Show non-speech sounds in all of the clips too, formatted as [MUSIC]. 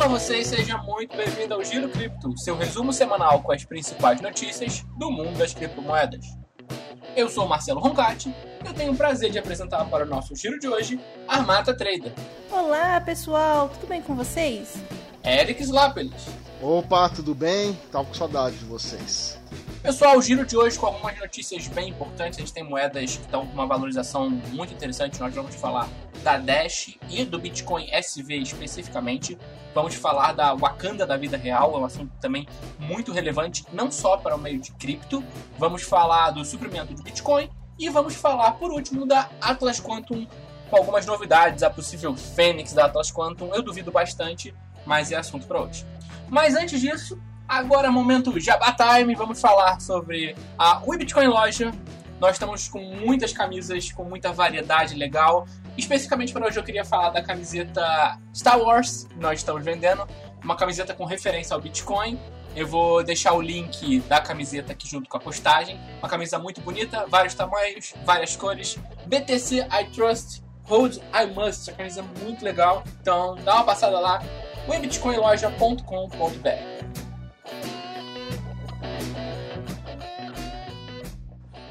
Olá vocês, seja muito bem-vindo ao Giro Cripto, seu resumo semanal com as principais notícias do mundo das criptomoedas. Eu sou Marcelo Roncati e eu tenho o prazer de apresentar para o nosso giro de hoje Armata Trader. Olá pessoal, tudo bem com vocês? Eric Slapelis. Opa, tudo bem? Tava com saudade de vocês. Pessoal, o giro de hoje com algumas notícias bem importantes. A gente tem moedas que estão com uma valorização muito interessante. Nós vamos falar da Dash e do Bitcoin SV especificamente. Vamos falar da Wakanda da vida real, é um assunto também muito relevante, não só para o meio de cripto. Vamos falar do suprimento de Bitcoin e vamos falar, por último, da Atlas Quantum com algumas novidades. A possível Fênix da Atlas Quantum, eu duvido bastante, mas é assunto para hoje. Mas antes disso, Agora é momento Jabá Time, vamos falar sobre a WeBitcoin Loja. Nós estamos com muitas camisas, com muita variedade legal. Especificamente para hoje eu queria falar da camiseta Star Wars, que nós estamos vendendo. Uma camiseta com referência ao Bitcoin. Eu vou deixar o link da camiseta aqui junto com a postagem. Uma camisa muito bonita, vários tamanhos, várias cores. BTC I Trust, Hold I Must. A camisa é muito legal. Então dá uma passada lá, webitcoinloja.com.br.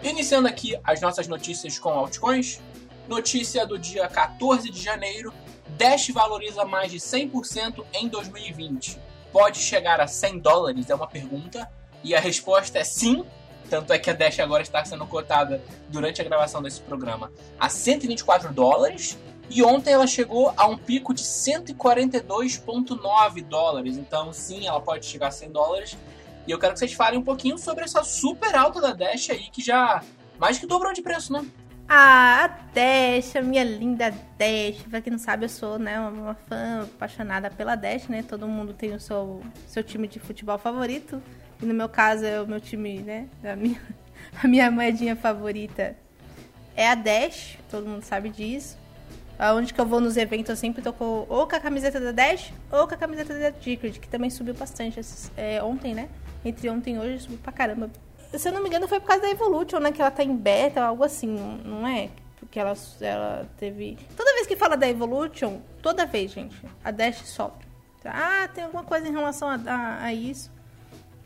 Iniciando aqui as nossas notícias com altcoins. Notícia do dia 14 de janeiro: Dash valoriza mais de 100% em 2020. Pode chegar a 100 dólares? É uma pergunta. E a resposta é sim. Tanto é que a Dash agora está sendo cotada durante a gravação desse programa a 124 dólares. E ontem ela chegou a um pico de 142,9 dólares. Então, sim, ela pode chegar a 100 dólares. E eu quero que vocês falem um pouquinho sobre essa super alta da Dash aí, que já mais que dobrou de preço, né? Ah, a Dash, a minha linda Dash. Pra quem não sabe, eu sou né, uma fã apaixonada pela Dash, né? Todo mundo tem o seu, seu time de futebol favorito. E no meu caso é o meu time, né? A minha, [LAUGHS] a minha moedinha favorita é a Dash, todo mundo sabe disso. Onde que eu vou nos eventos, eu sempre tô com, ou com a camiseta da Dash ou com a camiseta da Secret, que também subiu bastante é, ontem, né? Entre ontem e hoje subiu pra caramba. Se eu não me engano, foi por causa da Evolution, né? Que ela tá em beta, algo assim, não é? Porque ela, ela teve. Toda vez que fala da Evolution, toda vez, gente, a Dash sobe. Ah, tem alguma coisa em relação a, a, a isso.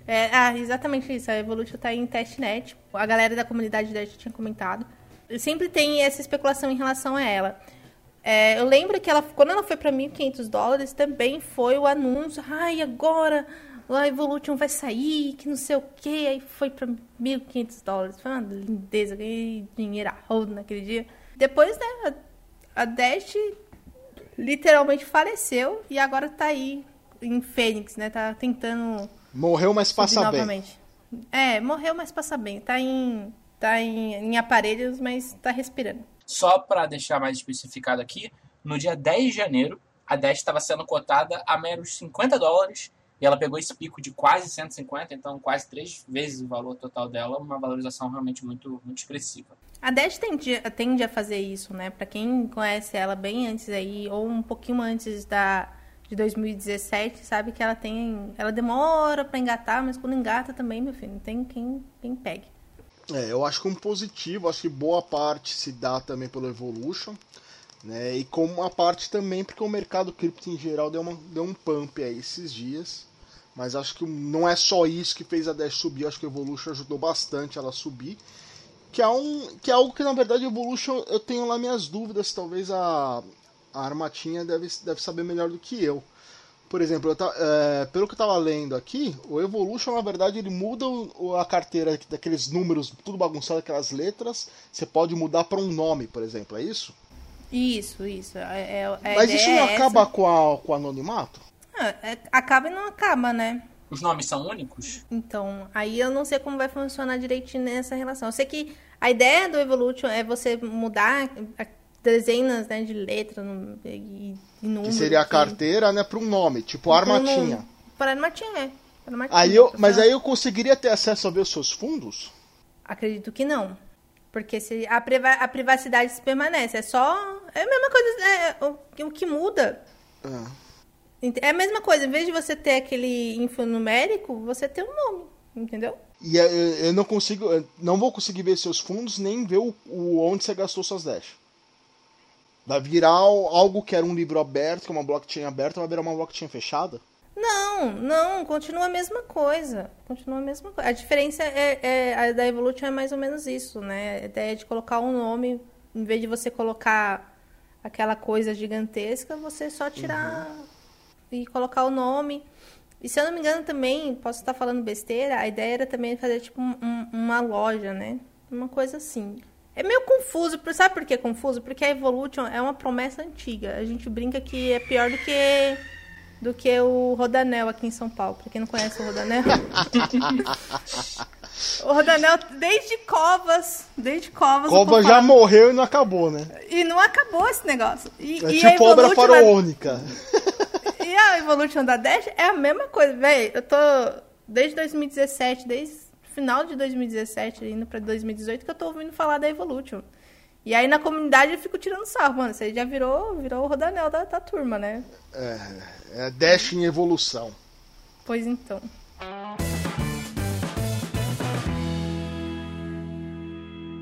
É, ah, exatamente isso. A Evolution tá em testnet. A galera da comunidade Dash tinha comentado. Sempre tem essa especulação em relação a ela. É, eu lembro que ela, quando ela foi para 1.500 dólares, também foi o anúncio. Ai, agora a Evolution vai sair, que não sei o que, aí foi pra 1.500 dólares. Foi uma lindeza, ganhei dinheiro a rodo naquele dia. Depois, né, a Dash literalmente faleceu e agora tá aí em Fênix, né, tá tentando... Morreu, mas passa bem. Novamente. É, morreu, mas passa bem. Tá em, tá em, em aparelhos, mas tá respirando. Só para deixar mais especificado aqui, no dia 10 de janeiro, a Dash estava sendo cotada a meros 50 dólares e ela pegou esse pico de quase 150, então quase três vezes o valor total dela, uma valorização realmente muito, muito expressiva. A Dash tende, tende a fazer isso, né? Para quem conhece ela bem antes aí, ou um pouquinho antes da de 2017, sabe que ela tem, ela demora para engatar, mas quando engata também, meu filho, não tem quem, quem pegue. É, eu acho que um positivo, acho que boa parte se dá também pelo Evolution, né? E como uma parte também porque o mercado cripto em geral deu, uma, deu um pump aí esses dias. Mas acho que não é só isso que fez a Dash subir, acho que a Evolution ajudou bastante ela a subir. Que é, um, que é algo que na verdade a Evolution eu tenho lá minhas dúvidas, talvez a, a Armatinha deve, deve saber melhor do que eu. Por exemplo, eu é, pelo que eu estava lendo aqui, o Evolution na verdade ele muda o, a carteira daqueles números tudo bagunçado, aquelas letras, você pode mudar para um nome, por exemplo, é isso? Isso, isso. É, é, Mas isso não é acaba com, a, com o anonimato? Ah, é, acaba e não acaba, né? Os nomes são únicos? Então, aí eu não sei como vai funcionar direitinho nessa relação. Eu sei que a ideia do Evolution é você mudar dezenas né, de letras e, e números. Que seria a carteira, né, para um nome, tipo Armatinha. Para Armatinha, é. Armatinha, aí eu, mas aí eu conseguiria ter acesso a ver os seus fundos? Acredito que não. Porque se a, priva a privacidade permanece. É só. É a mesma coisa. É, o, o que muda. É é a mesma coisa, em vez de você ter aquele infonumérico, você tem um nome, entendeu? E eu não consigo, não vou conseguir ver seus fundos nem ver o, o onde você gastou suas dash. Vai virar algo que era um livro aberto, que é uma blockchain aberta, vai virar uma blockchain fechada? Não, não, continua a mesma coisa. Continua a mesma coisa. A diferença é, é a da Evolution é mais ou menos isso, né? A ideia de colocar um nome, em vez de você colocar aquela coisa gigantesca, você só tirar uhum. E colocar o nome. E se eu não me engano também, posso estar falando besteira, a ideia era também fazer tipo um, uma loja, né? Uma coisa assim. É meio confuso, sabe por que é confuso? Porque a Evolution é uma promessa antiga. A gente brinca que é pior do que do que o Rodanel aqui em São Paulo. Pra quem não conhece o Rodanel. [LAUGHS] o Rodanel, desde Covas, desde Covas... Covas já morreu e não acabou, né? E não acabou esse negócio. E, é e tipo obra faraônica. [LAUGHS] E a Evolution da Dash é a mesma coisa, velho. Eu tô desde 2017, desde final de 2017, indo pra 2018, que eu tô ouvindo falar da Evolution. E aí na comunidade eu fico tirando sarro, mano. Você já virou, virou o rodanel da, da turma, né? É, é Dash em evolução. Pois então.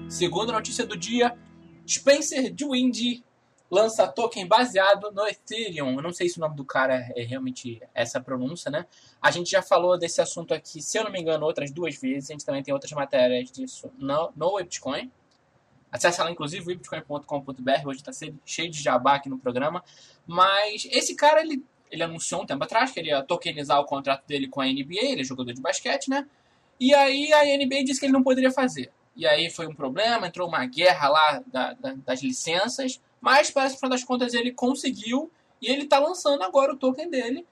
Segunda notícia do dia: Spencer Dwind lança token baseado no Ethereum. Eu não sei se o nome do cara é realmente essa pronúncia, né? A gente já falou desse assunto aqui, se eu não me engano, outras duas vezes. A gente também tem outras matérias disso no, no Bitcoin. Acesse lá, inclusive, bitcoin.com.br. Hoje está cheio de jabá aqui no programa. Mas esse cara, ele, ele anunciou um tempo atrás que ele ia tokenizar o contrato dele com a NBA. Ele é jogador de basquete, né? E aí a NBA disse que ele não poderia fazer. E aí foi um problema, entrou uma guerra lá da, da, das licenças. Mas parece que, no final das contas, ele conseguiu e ele está lançando agora o token dele.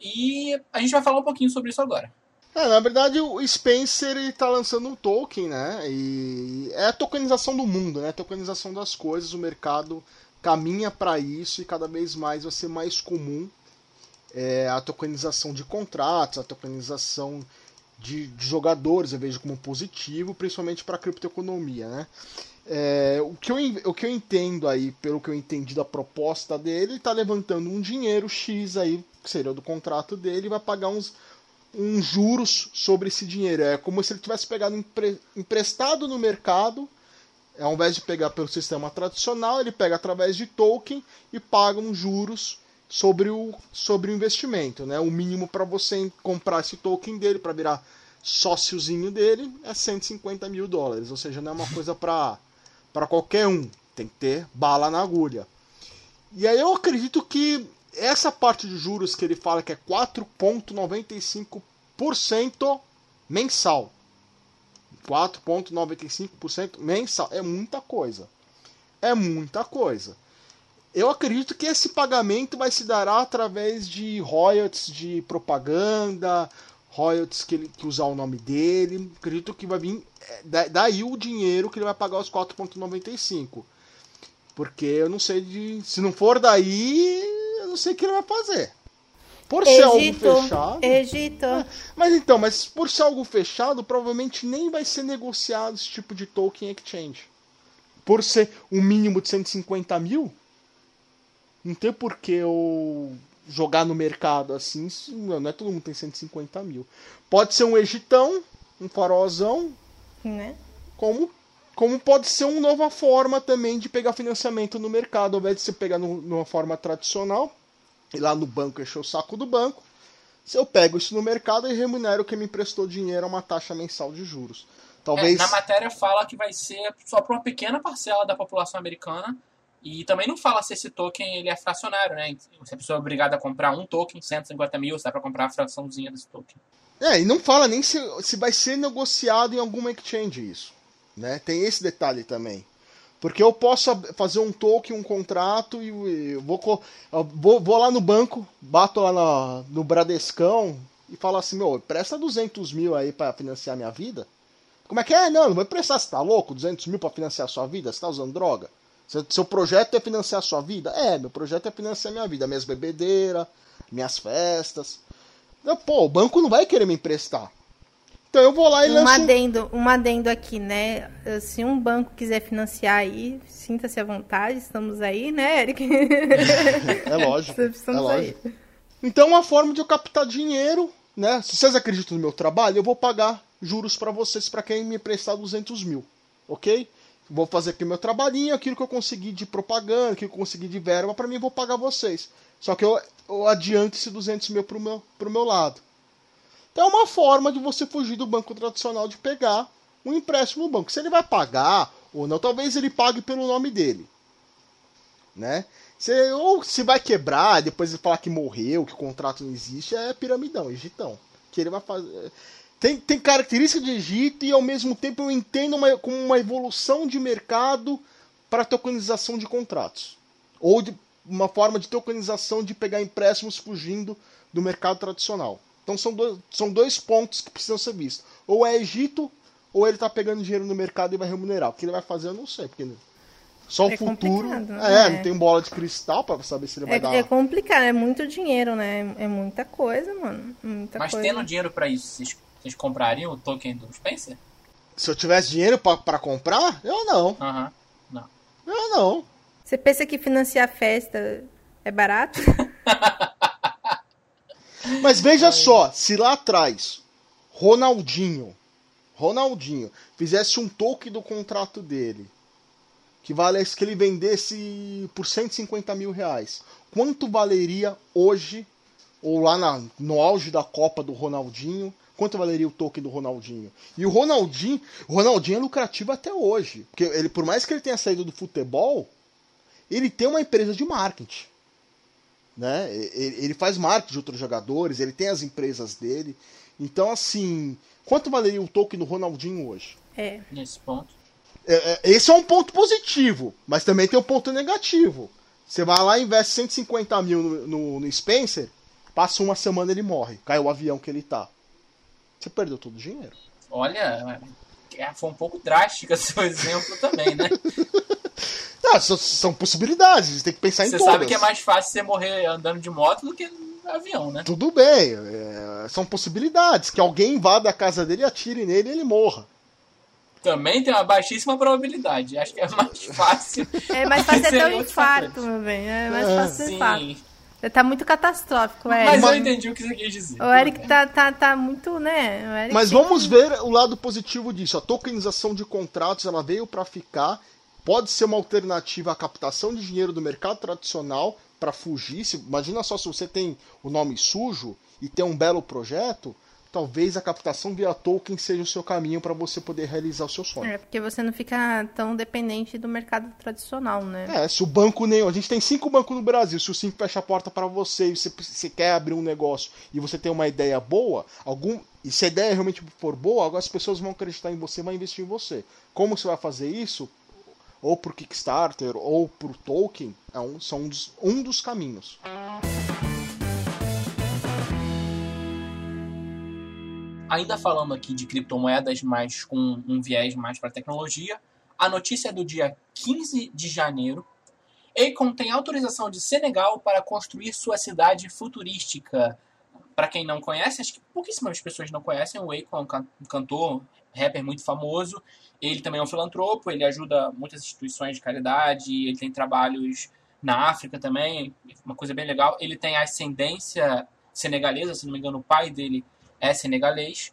E a gente vai falar um pouquinho sobre isso agora. É, na verdade, o Spencer está lançando um token, né? E é a tokenização do mundo, né? A tokenização das coisas. O mercado caminha para isso e cada vez mais vai ser mais comum é, a tokenização de contratos, a tokenização de, de jogadores, eu vejo como positivo, principalmente para a criptoeconomia, né? É, o, que eu, o que eu entendo aí, pelo que eu entendi da proposta dele, ele está levantando um dinheiro X aí, que seria do contrato dele, e vai pagar uns, uns juros sobre esse dinheiro. É como se ele tivesse pegado empre, emprestado no mercado, ao invés de pegar pelo sistema tradicional, ele pega através de token e paga uns juros sobre o, sobre o investimento. Né? O mínimo para você comprar esse token dele, para virar sóciozinho dele, é 150 mil dólares. Ou seja, não é uma coisa para para qualquer um. Tem que ter bala na agulha. E aí eu acredito que essa parte de juros que ele fala que é 4,95% mensal. 4,95% mensal. É muita coisa. É muita coisa. Eu acredito que esse pagamento vai se dará através de royalties de propaganda, royalties que ele que usar o nome dele. Acredito que vai vir é, daí o dinheiro que ele vai pagar os 4.95. Porque eu não sei de se não for daí, eu não sei o que ele vai fazer. Por ser algo fechado. Egito. É, mas então, mas por ser algo fechado, provavelmente nem vai ser negociado esse tipo de token exchange. Por ser um mínimo de 150 mil, não tem por que eu jogar no mercado assim, não é todo mundo tem 150 mil. Pode ser um egitão, um farolzão, né? Como, como pode ser uma nova forma também de pegar financiamento no mercado, ao invés de você pegar no, numa forma tradicional, ir lá no banco encher o saco do banco, se eu pego isso no mercado e remunero quem me emprestou dinheiro a uma taxa mensal de juros. Talvez... É, na matéria fala que vai ser só para uma pequena parcela da população americana, e também não fala se esse token ele é fracionário, né? Se a pessoa é obrigada a comprar um token, 150 mil, se dá para comprar a fraçãozinha desse token. É, e não fala nem se, se vai ser negociado em alguma exchange isso. Né? Tem esse detalhe também. Porque eu posso fazer um token, um contrato e eu vou, eu vou, vou lá no banco, bato lá no, no Bradescão e falo assim, meu, presta 200 mil aí para financiar minha vida. Como é que é? Não, não vai prestar, você tá louco? 200 mil para financiar a sua vida? Você tá usando droga? Seu projeto é financiar a sua vida? É, meu projeto é financiar a minha vida, minhas bebedeiras, minhas festas. Pô, o banco não vai querer me emprestar. Então eu vou lá e um lanço... Adendo, um adendo aqui, né? Se um banco quiser financiar aí, sinta-se à vontade, estamos aí, né, Eric? [LAUGHS] É lógico. é lógico. Aí. Então, uma forma de eu captar dinheiro, né? Se vocês acreditam no meu trabalho, eu vou pagar juros para vocês para quem me emprestar 200 mil, ok? Vou fazer aqui meu trabalhinho, aquilo que eu consegui de propaganda, aquilo que eu consegui de verba, para mim vou pagar vocês. Só que eu, eu adianto esse 200 mil pro meu, pro meu lado. Então é uma forma de você fugir do banco tradicional de pegar um empréstimo no banco. Se ele vai pagar ou não, talvez ele pague pelo nome dele. Né? Se, ou se vai quebrar, depois ele falar que morreu, que o contrato não existe, é piramidão, egitão. Que ele vai fazer. Tem, tem característica de Egito e ao mesmo tempo eu entendo uma, como uma evolução de mercado para tokenização de contratos. Ou de uma forma de tokenização de pegar empréstimos fugindo do mercado tradicional. Então são dois, são dois pontos que precisam ser vistos. Ou é Egito, ou ele está pegando dinheiro no mercado e vai remunerar. O que ele vai fazer eu não sei, porque só o É futuro. complicado, É, né? não tem bola de cristal para saber se ele vai É, dar. é complicado, é muito dinheiro, né? É muita coisa, mano. Muita Mas coisa. tendo dinheiro pra isso, vocês, comprariam o token do Spencer? Se eu tivesse dinheiro para comprar, eu não. Aham. Não. Eu não. Você pensa que financiar festa é barato? [LAUGHS] Mas veja só, se lá atrás Ronaldinho, Ronaldinho fizesse um token do contrato dele, que valesse que ele vendesse por 150 mil reais, quanto valeria hoje, ou lá na- no auge da Copa do Ronaldinho, quanto valeria o token do Ronaldinho? E o Ronaldinho, o Ronaldinho é lucrativo até hoje, porque ele, por mais que ele tenha saído do futebol, ele tem uma empresa de marketing né? Ele ele faz marketing de outros jogadores, ele tem as empresas dele. Então, assim, quanto valeria o token do Ronaldinho hoje? É. Nesse ponto. É, é, Esse é um ponto positivo, mas também tem um ponto negativo. Você vai lá e investe 150 mil no, no, no Spencer, passa uma semana ele morre, cai o avião que ele tá. Você perdeu todo o dinheiro. Olha, é, foi um pouco drástica [LAUGHS] seu exemplo também, né? [LAUGHS] Ah, são, são possibilidades, você tem que pensar em Você todas. sabe que é mais fácil você morrer andando de moto do que no avião, né? Tudo bem, é, são possibilidades. Que alguém invada a casa dele, atire nele e ele morra. Também tem uma baixíssima probabilidade. Acho que é mais fácil. É mais fácil [LAUGHS] até um infarto, meu bem. É mais É. fácil um infarto. Sim. Tá muito catastrófico, é. Mas Mas- eu entendi o que você quis dizer. O Eric tá, tá, tá muito, né? O Eric Mas tem vamos que- ver o lado positivo disso. A tokenização de contratos ela veio para ficar. Pode ser uma alternativa à captação de dinheiro do mercado tradicional para fugir. Se, imagina só se você tem o nome sujo e tem um belo projeto, talvez a captação via token seja o seu caminho para você poder realizar o seu sonho. É, porque você não fica tão dependente do mercado tradicional, né? É, se o banco nem. A gente tem cinco bancos no Brasil. Se o cinco fecha a porta para você e você, você quer abrir um negócio e você tem uma ideia boa, algum. E se a ideia realmente for boa, agora as pessoas vão acreditar em você, vão investir em você. Como você vai fazer isso? Ou por Kickstarter, ou por token, é um, são um dos, um dos caminhos. Ainda falando aqui de criptomoedas, mas com um viés mais para tecnologia, a notícia é do dia 15 de janeiro. Akon tem autorização de Senegal para construir sua cidade futurística. Para quem não conhece, acho que pouquíssimas pessoas não conhecem, o Akon é um can- cantor, rapper muito famoso. Ele também é um filantropo, ele ajuda muitas instituições de caridade, ele tem trabalhos na África também, uma coisa bem legal. Ele tem ascendência senegalesa, se não me engano, o pai dele é senegalês.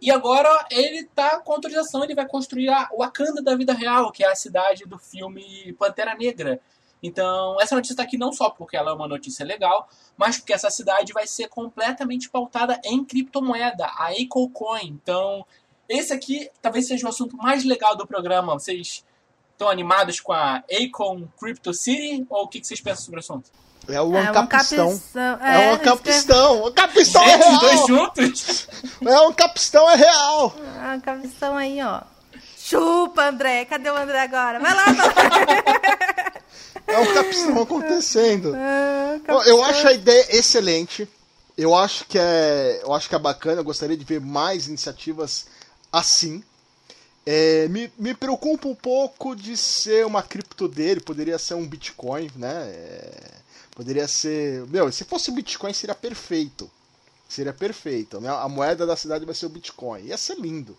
E agora ele tá com autorização, ele vai construir a Wakanda da vida real, que é a cidade do filme Pantera Negra. Então, essa notícia está aqui não só porque ela é uma notícia legal, mas porque essa cidade vai ser completamente pautada em criptomoeda, a AcoCoin. Então, esse aqui talvez seja o assunto mais legal do programa. Vocês estão animados com a Acon Crypto City? Ou o que vocês pensam sobre o assunto? É o É, Ancapistão. Ancapistão. É o É, Ancapistão. O Ancapistão é os dois real. juntos? É o Ancapistão é real. Ancapistão aí, ó. Chupa, André. Cadê o André agora? Vai lá, lá. É o Capistão acontecendo. [LAUGHS] Ah, Ó, Eu acho a ideia excelente. Eu acho que é, eu acho que é bacana. Eu gostaria de ver mais iniciativas assim. É, me, me preocupa um pouco de ser uma cripto dele. Poderia ser um Bitcoin, né? É, poderia ser. Meu, se fosse o Bitcoin seria perfeito. Seria perfeito. Né? A moeda da cidade vai ser o Bitcoin. Ia ser lindo.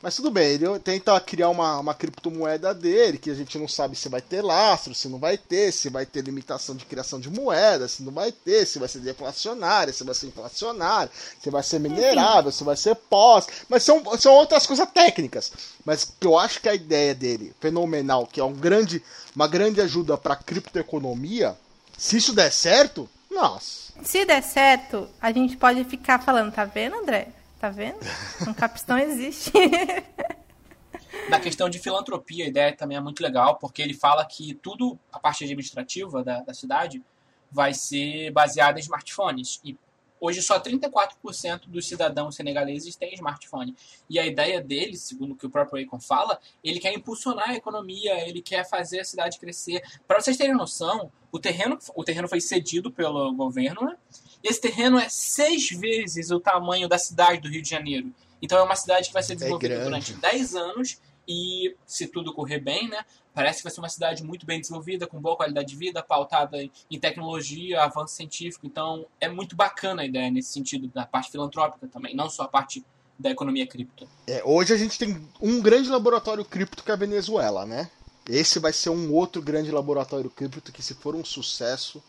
Mas tudo bem, ele tenta criar uma, uma criptomoeda dele, que a gente não sabe se vai ter lastro, se não vai ter, se vai ter limitação de criação de moeda, se não vai ter, se vai ser deflacionária, se vai ser inflacionária, se vai ser minerável, se vai ser pós. Mas são, são outras coisas técnicas. Mas eu acho que a ideia dele, fenomenal, que é um grande, uma grande ajuda para a criptoeconomia, se isso der certo, nossa. Se der certo, a gente pode ficar falando, tá vendo, André? Tá vendo? Um capistão existe. [LAUGHS] Na questão de filantropia, a ideia também é muito legal, porque ele fala que tudo, a parte administrativa da, da cidade, vai ser baseada em smartphones. E hoje só 34% dos cidadãos senegaleses têm smartphone. E a ideia dele, segundo o que o próprio Akon fala, ele quer impulsionar a economia, ele quer fazer a cidade crescer. Para vocês terem noção, o terreno, o terreno foi cedido pelo governo, né? Esse terreno é seis vezes o tamanho da cidade do Rio de Janeiro. Então é uma cidade que vai ser desenvolvida é durante 10 anos e, se tudo correr bem, né, parece que vai ser uma cidade muito bem desenvolvida, com boa qualidade de vida, pautada em tecnologia, avanço científico. Então é muito bacana a ideia nesse sentido, da parte filantrópica também, não só a parte da economia cripto. É, hoje a gente tem um grande laboratório cripto que é a Venezuela, né? Esse vai ser um outro grande laboratório cripto que, se for um sucesso,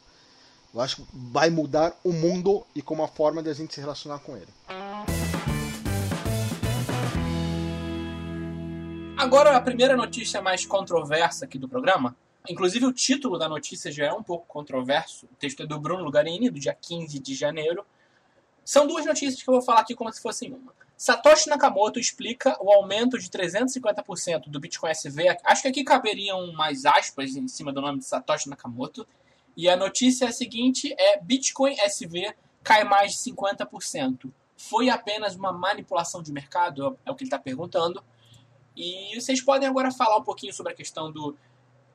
eu acho que vai mudar o mundo e como a forma de a gente se relacionar com ele. Agora a primeira notícia mais controversa aqui do programa. Inclusive o título da notícia já é um pouco controverso. O texto é do Bruno Lugarini, do dia 15 de janeiro. São duas notícias que eu vou falar aqui como se fossem uma. Satoshi Nakamoto explica o aumento de 350% do Bitcoin SV. Acho que aqui caberiam mais aspas em cima do nome de Satoshi Nakamoto. E a notícia é a seguinte: é Bitcoin SV cai mais de 50%. Foi apenas uma manipulação de mercado? É o que ele está perguntando. E vocês podem agora falar um pouquinho sobre a questão do.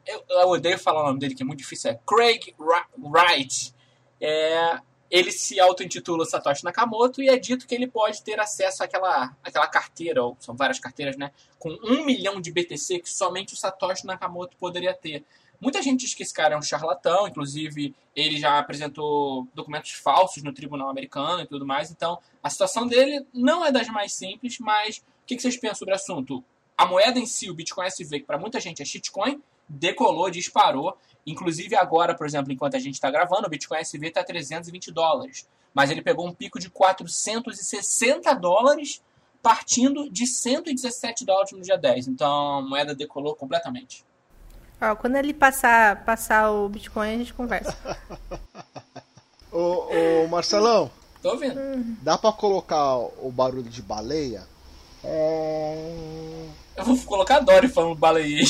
Eu, eu odeio falar o nome dele, que é muito difícil. É Craig Wright. É, ele se auto-intitula Satoshi Nakamoto e é dito que ele pode ter acesso àquela, àquela carteira, ou são várias carteiras, né? Com um milhão de BTC que somente o Satoshi Nakamoto poderia ter. Muita gente diz que esse cara é um charlatão, inclusive ele já apresentou documentos falsos no tribunal americano e tudo mais, então a situação dele não é das mais simples, mas o que vocês pensam sobre o assunto? A moeda em si, o Bitcoin SV, que para muita gente é shitcoin, decolou, disparou. Inclusive agora, por exemplo, enquanto a gente está gravando, o Bitcoin SV está 320 dólares. Mas ele pegou um pico de 460 dólares, partindo de 117 dólares no dia 10. Então a moeda decolou completamente. Ó, quando ele passar, passar o Bitcoin, a gente conversa. [LAUGHS] ô, ô, Marcelão. Tô ouvindo. Dá pra colocar o barulho de baleia? É... Eu vou colocar a Dory falando baleia.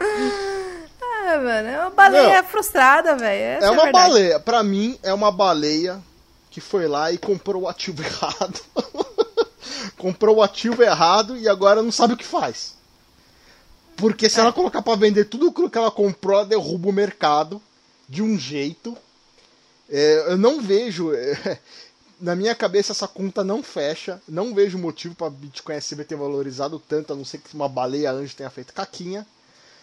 ah, mano, é uma baleia Não, frustrada, velho. É, é uma é baleia. Pra mim, é uma baleia que foi lá e comprou o ativo [LAUGHS] errado. comprou o ativo errado e agora não sabe o que faz. Porque se é. ela colocar para vender tudo que ela comprou, ela derruba o mercado de um jeito. É, eu não vejo. É, na minha cabeça essa conta não fecha. Não vejo motivo para Bitcoin SV ter valorizado tanto, a não ser que uma baleia anjo tenha feito caquinha.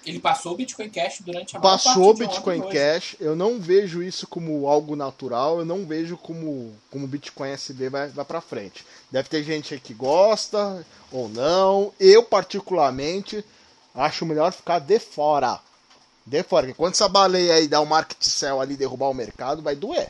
Ele passou o Bitcoin Cash durante a Passou o Bitcoin Cash. Eu não vejo isso como algo natural. Eu não vejo como como Bitcoin SV vai, vai para frente. Deve ter gente que gosta ou não. Eu particularmente acho melhor ficar de fora. De fora. Porque quando essa baleia aí dá um market sell ali derrubar o mercado, vai doer.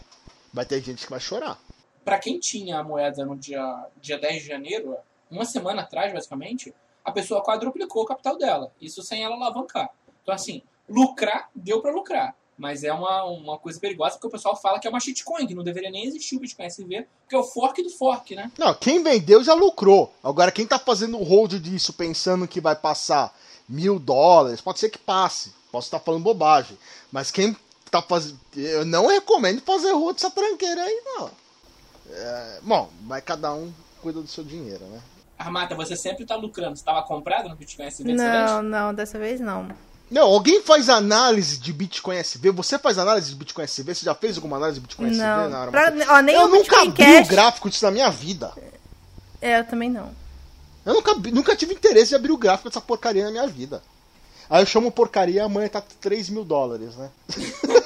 Vai ter gente que vai chorar. Para quem tinha a moeda no dia, dia 10 de janeiro, uma semana atrás, basicamente, a pessoa quadruplicou o capital dela. Isso sem ela alavancar. Então, assim, lucrar, deu para lucrar. Mas é uma, uma coisa perigosa porque o pessoal fala que é uma shitcoin, que não deveria nem existir o Bitcoin SV, porque é o fork do fork, né? Não, quem vendeu já lucrou. Agora, quem tá fazendo hold disso pensando que vai passar mil dólares, pode ser que passe. Posso estar falando bobagem. Mas quem tá fazendo. Eu não recomendo fazer hold dessa tranqueira aí, não. É... Bom, vai cada um cuida do seu dinheiro, né? Armata, você sempre tá lucrando. Você tava comprado no Bitcoin SV Não, não, dessa vez não. Não, alguém faz análise de Bitcoin SV? Você faz análise de Bitcoin SV? Você já fez alguma análise de Bitcoin não. SV na pra, ó, nem Eu nunca abri Cash... o gráfico disso na minha vida. É, eu também não. Eu nunca, nunca tive interesse de abrir o gráfico dessa porcaria na minha vida. Aí eu chamo porcaria e amanhã tá 3 mil dólares, né? [LAUGHS]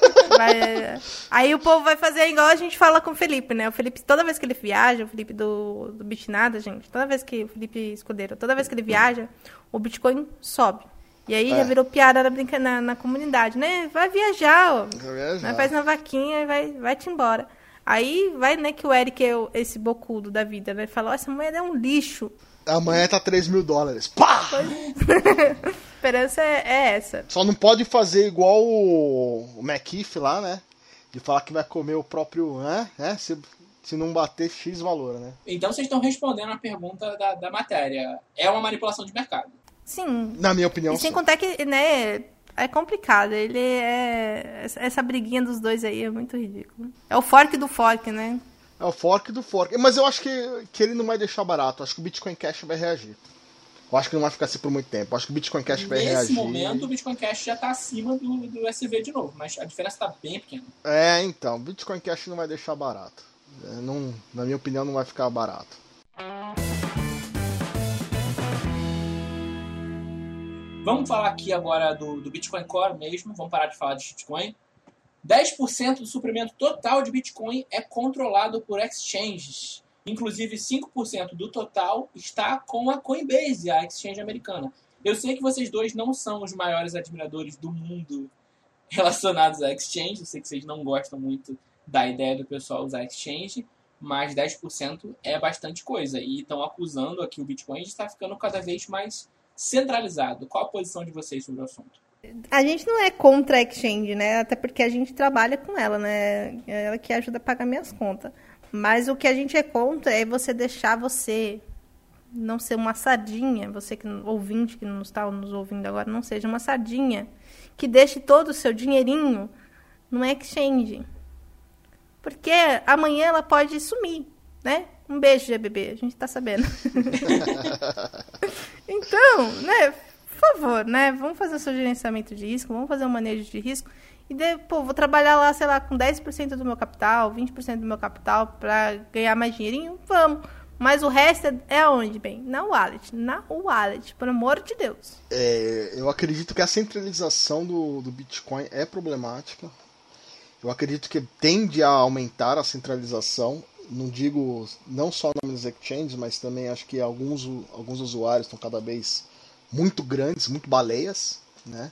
Aí o povo vai fazer igual a gente fala com o Felipe, né? O Felipe, toda vez que ele viaja, o Felipe do, do Bitnada, gente, toda vez que o Felipe Escudeiro, toda vez que ele viaja, o Bitcoin sobe. E aí é. já virou piada na, na, na comunidade, né? Vai viajar, ó. Vai viajar. Né? Faz na vaquinha e vai, vai-te embora. Aí vai, né, que o Eric é esse bocudo da vida, né? Fala, essa moeda é um lixo. Amanhã tá 3 mil dólares. Pá! A [LAUGHS] esperança é, é, essa. Só não pode fazer igual o, o McKiff lá, né? De falar que vai comer o próprio. Né? né? Se, se não bater X valor, né? Então vocês estão respondendo a pergunta da, da matéria. É uma manipulação de mercado. Sim. Na minha opinião, e sem sim. contar que, né, é complicado. Ele é. Essa briguinha dos dois aí é muito ridículo. É o fork do fork, né? É o fork do fork. Mas eu acho que, que ele não vai deixar barato. Acho que o Bitcoin Cash vai reagir. Eu acho que não vai ficar assim por muito tempo. Eu acho que o Bitcoin Cash vai Nesse reagir. Nesse momento, o Bitcoin Cash já está acima do, do SV de novo. Mas a diferença está bem pequena. É, então. O Bitcoin Cash não vai deixar barato. É, não, na minha opinião, não vai ficar barato. Vamos falar aqui agora do, do Bitcoin Core mesmo. Vamos parar de falar de Bitcoin. 10% do suprimento total de Bitcoin é controlado por exchanges. Inclusive, 5% do total está com a Coinbase, a exchange americana. Eu sei que vocês dois não são os maiores admiradores do mundo relacionados a exchange. Eu sei que vocês não gostam muito da ideia do pessoal usar exchange, mas 10% é bastante coisa. E estão acusando aqui o Bitcoin de estar ficando cada vez mais centralizado. Qual a posição de vocês sobre o assunto? A gente não é contra a exchange, né? Até porque a gente trabalha com ela, né? É ela que ajuda a pagar minhas contas. Mas o que a gente é contra é você deixar você não ser uma sardinha, você que ouvinte que não está nos ouvindo agora, não seja uma sardinha que deixe todo o seu dinheirinho no exchange. Porque amanhã ela pode sumir, né? Um beijo, GBB, a gente tá sabendo. [LAUGHS] então, né? por favor, né? Vamos fazer o seu gerenciamento de risco, vamos fazer um manejo de risco. E depois, vou trabalhar lá, sei lá, com 10% do meu capital, 20% do meu capital para ganhar mais dinheirinho? Vamos. Mas o resto é, é onde, bem? Na wallet. Na wallet, por amor de Deus. É, eu acredito que a centralização do, do Bitcoin é problemática. Eu acredito que tende a aumentar a centralização. Não digo não só nos exchanges, mas também acho que alguns, alguns usuários estão cada vez muito grandes, muito baleias, né?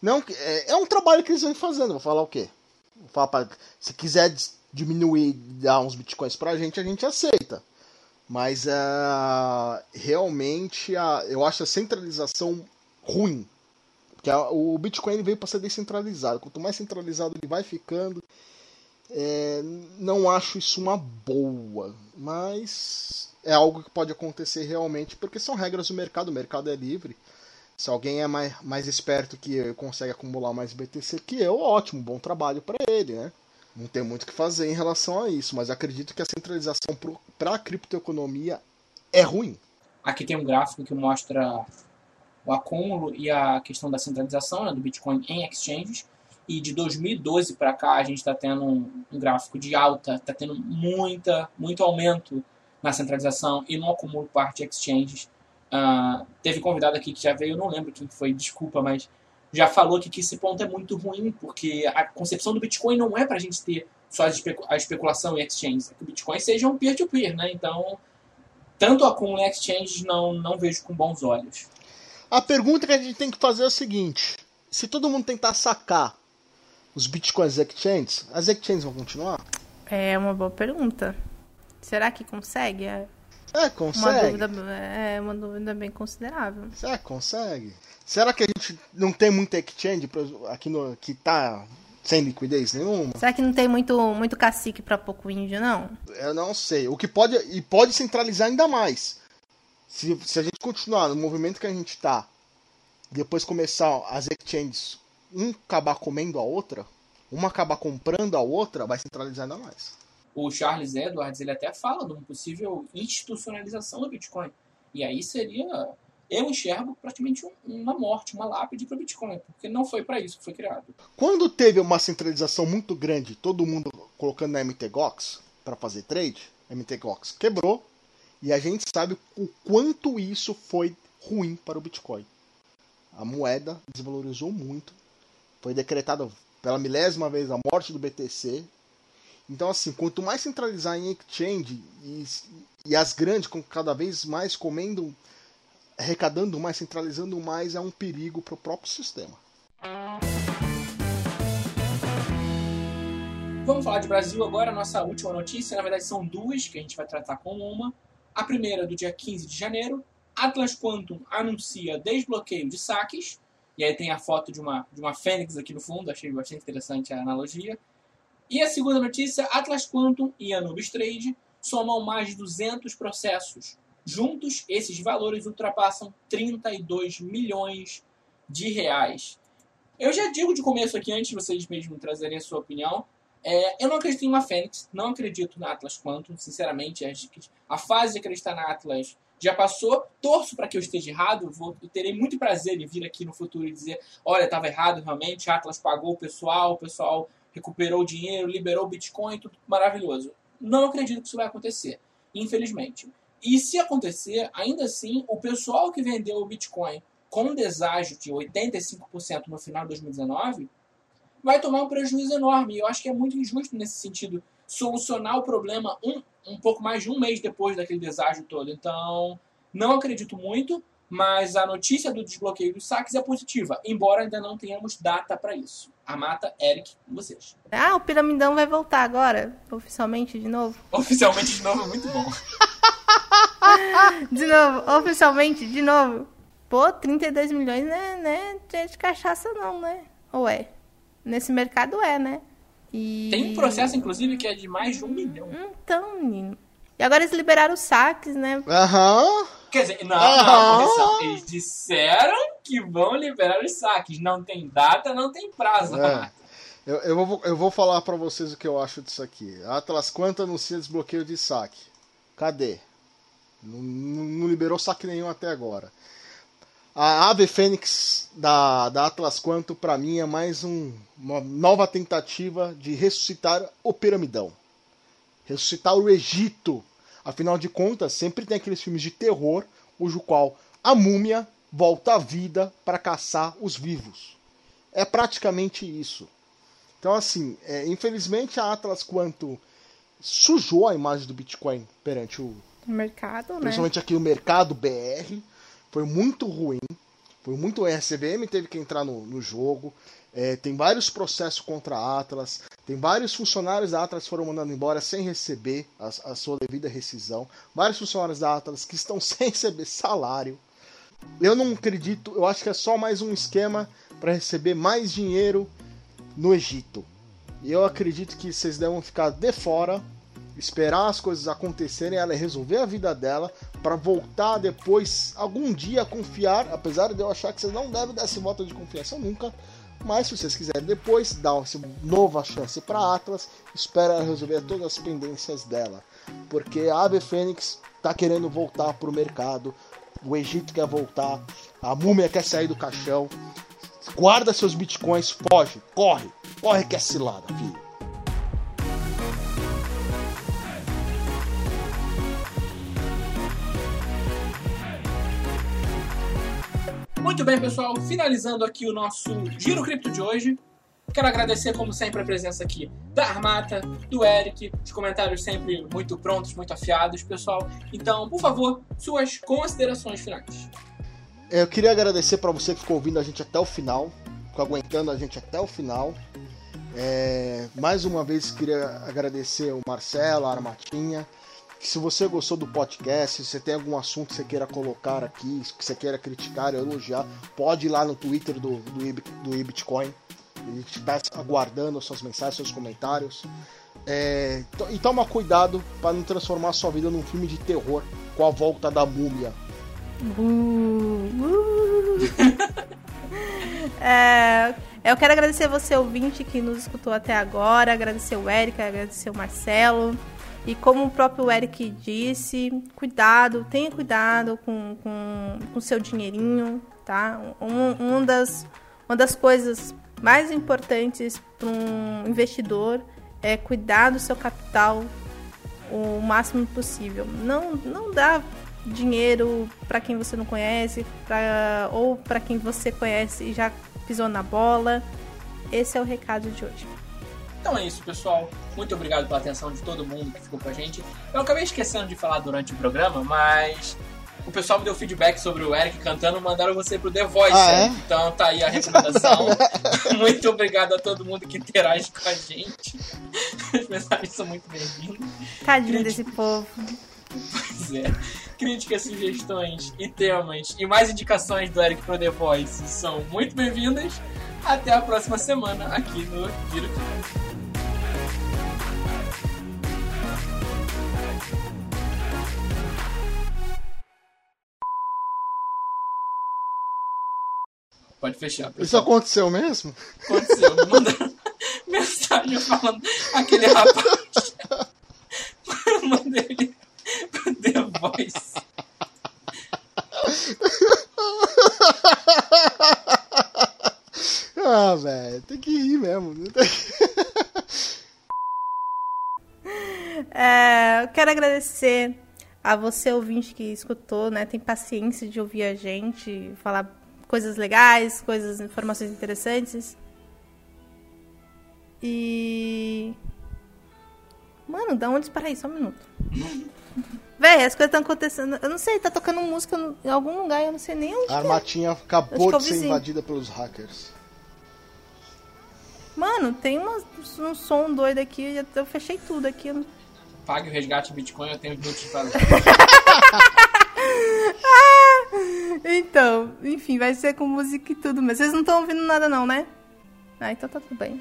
Não, é, é um trabalho que eles vão fazendo. Vou falar o quê? Vou falar pra, se quiser diminuir, dar uns bitcoins pra gente, a gente aceita. Mas uh, realmente uh, eu acho a centralização ruim. Porque uh, o Bitcoin veio para ser descentralizado. Quanto mais centralizado ele vai ficando, é, não acho isso uma boa. Mas é algo que pode acontecer realmente, porque são regras do mercado, o mercado é livre. Se alguém é mais, mais esperto que eu e consegue acumular mais BTC que eu, ótimo, bom trabalho para ele, né? Não tem muito o que fazer em relação a isso, mas acredito que a centralização para a criptoeconomia é ruim. Aqui tem um gráfico que mostra o acúmulo e a questão da centralização né, do Bitcoin em exchanges. E de 2012 para cá a gente está tendo um, um, gráfico de alta, está tendo muita, muito aumento na centralização e no acúmulo parte exchanges. Uh, teve convidado aqui que já veio, eu não lembro quem foi, desculpa, mas já falou que, que esse ponto é muito ruim, porque a concepção do Bitcoin não é para a gente ter só a especulação em exchanges, é que o Bitcoin seja um peer-to-peer, -peer, né? Então, tanto acúmulo em exchanges não, não vejo com bons olhos. A pergunta que a gente tem que fazer é a seguinte: se todo mundo tentar sacar os Bitcoins exchanges, as exchanges vão continuar? É uma boa pergunta. Será que consegue? É, é consegue. Uma dúvida, é uma dúvida bem considerável. Será que consegue? Será que a gente não tem muita exchange aqui no que tá sem liquidez nenhuma? Será que não tem muito, muito cacique para pouco índio, não? Eu não sei. O que pode. E pode centralizar ainda mais. Se, se a gente continuar no movimento que a gente tá, depois começar as exchanges, um acabar comendo a outra, uma acabar comprando a outra, vai centralizar ainda mais o Charles Edwards ele até fala de uma possível institucionalização do Bitcoin. E aí seria, eu enxergo praticamente uma morte, uma lápide para o Bitcoin, porque não foi para isso que foi criado. Quando teve uma centralização muito grande, todo mundo colocando na MTGOX para fazer trade, a MTGOX quebrou e a gente sabe o quanto isso foi ruim para o Bitcoin. A moeda desvalorizou muito, foi decretado pela milésima vez a morte do BTC. Então, assim, quanto mais centralizar em exchange e, e as grandes cada vez mais comendo, arrecadando mais, centralizando mais, é um perigo para o próprio sistema. Vamos falar de Brasil agora, nossa última notícia. Na verdade, são duas que a gente vai tratar com uma. A primeira, do dia 15 de janeiro, Atlas Quantum anuncia desbloqueio de saques. E aí tem a foto de uma, de uma fênix aqui no fundo, achei bastante interessante a analogia. E a segunda notícia, Atlas Quantum e Anubis Trade somam mais de 200 processos. Juntos, esses valores ultrapassam 32 milhões de reais. Eu já digo de começo aqui, antes de vocês mesmos trazerem a sua opinião, é, eu não acredito em uma Fênix, não acredito na Atlas Quantum, sinceramente. A fase de acreditar na Atlas já passou. Torço para que eu esteja errado. Vou, eu terei muito prazer em vir aqui no futuro e dizer: olha, estava errado realmente. A Atlas pagou o pessoal, o pessoal recuperou o dinheiro, liberou o Bitcoin, tudo maravilhoso. Não acredito que isso vai acontecer, infelizmente. E se acontecer, ainda assim, o pessoal que vendeu o Bitcoin com deságio de 85% no final de 2019 vai tomar um prejuízo enorme. E eu acho que é muito injusto nesse sentido solucionar o problema um, um pouco mais de um mês depois daquele deságio todo. Então, não acredito muito, mas a notícia do desbloqueio dos saques é positiva, embora ainda não tenhamos data para isso. A mata, Eric, com vocês. Ah, o Piramidão vai voltar agora, oficialmente de novo. [LAUGHS] Oficialmente de novo, muito bom. de novo, oficialmente, de novo. Pô, 32 milhões não é, não é de cachaça não, né? Ou é? Nesse mercado é, né? E... Tem um processo, inclusive, que é de mais de um milhão. Então, menino. E agora eles liberaram os saques, né? Aham. Uhum. Quer dizer, não, não, Eles disseram que vão liberar os saques. Não tem data, não tem prazo. É. Eu, eu, vou, eu vou falar para vocês o que eu acho disso aqui. Atlas Quanto anuncia desbloqueio de saque. Cadê? Não, não, liberou saque nenhum até agora. A Ave Fênix da, da Atlas Quanto, para mim, é mais um, uma nova tentativa de ressuscitar o Piramidão. Ressuscitar o Egito. Afinal de contas, sempre tem aqueles filmes de terror, cujo qual a múmia volta à vida para caçar os vivos. É praticamente isso. Então, assim, é, infelizmente a Atlas Quanto sujou a imagem do Bitcoin perante o mercado, né? Principalmente aqui o mercado BR foi muito ruim. Foi muito. A RCBM teve que entrar no, no jogo. É, tem vários processos contra a Atlas. Tem vários funcionários da Atlas que foram mandados embora sem receber a, a sua devida rescisão. Vários funcionários da Atlas que estão [LAUGHS] sem receber salário. Eu não acredito. Eu acho que é só mais um esquema para receber mais dinheiro no Egito. E eu acredito que vocês devem ficar de fora esperar as coisas acontecerem, ela resolver a vida dela para voltar depois algum dia a confiar, apesar de eu achar que você não deve dar esse voto de confiança nunca. Mas se vocês quiserem depois dar uma nova chance para Atlas, espera resolver todas as pendências dela, porque a Ave Fênix está querendo voltar para o mercado, o Egito quer voltar, a múmia quer sair do caixão. Guarda seus bitcoins, foge, corre, corre que é cilada, filho. Muito bem, pessoal. Finalizando aqui o nosso Giro Cripto de hoje. Quero agradecer, como sempre, a presença aqui da Armata, do Eric, os comentários sempre muito prontos, muito afiados, pessoal. Então, por favor, suas considerações finais. Eu queria agradecer para você que ficou ouvindo a gente até o final, ficou aguentando a gente até o final. É, mais uma vez queria agradecer o Marcelo, a Armatinha, se você gostou do podcast, se você tem algum assunto que você queira colocar aqui, que você queira criticar ou elogiar, pode ir lá no Twitter do, do, do eBitcoin. A gente está aguardando suas mensagens, seus comentários. É, e toma cuidado para não transformar sua vida num filme de terror com a volta da múmia. Uh, [LAUGHS] uh. é, eu quero agradecer você, ouvinte, que nos escutou até agora, agradecer o Eric, agradecer o Marcelo. E como o próprio Eric disse, cuidado, tenha cuidado com o com, com seu dinheirinho, tá? Um, um das, uma das coisas mais importantes para um investidor é cuidar do seu capital o máximo possível. Não, não dá dinheiro para quem você não conhece, pra, ou para quem você conhece e já pisou na bola. Esse é o recado de hoje. Então é isso, pessoal. Muito obrigado pela atenção de todo mundo que ficou com a gente. Eu acabei esquecendo de falar durante o programa, mas o pessoal me deu feedback sobre o Eric cantando, mandaram você pro The Voice. Ah, é? Então tá aí a recomendação. [LAUGHS] muito obrigado a todo mundo que interage com a gente. As mensagens são muito bem-vindas. Tadinho desse povo. Pois é. Críticas, sugestões e temas e mais indicações do Eric pro The Voice são muito bem-vindas. Até a próxima semana aqui no de Pode fechar. Isso pessoal. aconteceu mesmo? aconteceu. [LAUGHS] Me mandaram mensagem falando aquele rapaz. [LAUGHS] Mandei ele Voice. [LAUGHS] Ah, velho, tem que rir mesmo. [LAUGHS] É, eu quero agradecer a você, ouvinte, que escutou, né? Tem paciência de ouvir a gente, falar coisas legais, coisas, informações interessantes. E. Mano, da onde para aí? Só um minuto. [LAUGHS] Véi, as coisas estão acontecendo. Eu não sei, tá tocando música no- em algum lugar, eu não sei nem onde. A que é. armatinha acabou é o de ser vizinho. invadida pelos hackers. Mano, tem uma- um som doido aqui, eu, já- eu fechei tudo aqui. eu Pague o resgate Bitcoin, eu tenho minutos de fazer. [LAUGHS] Então, enfim, vai ser com música e tudo, mas vocês não estão ouvindo nada não, né? Ah, então tá tudo bem.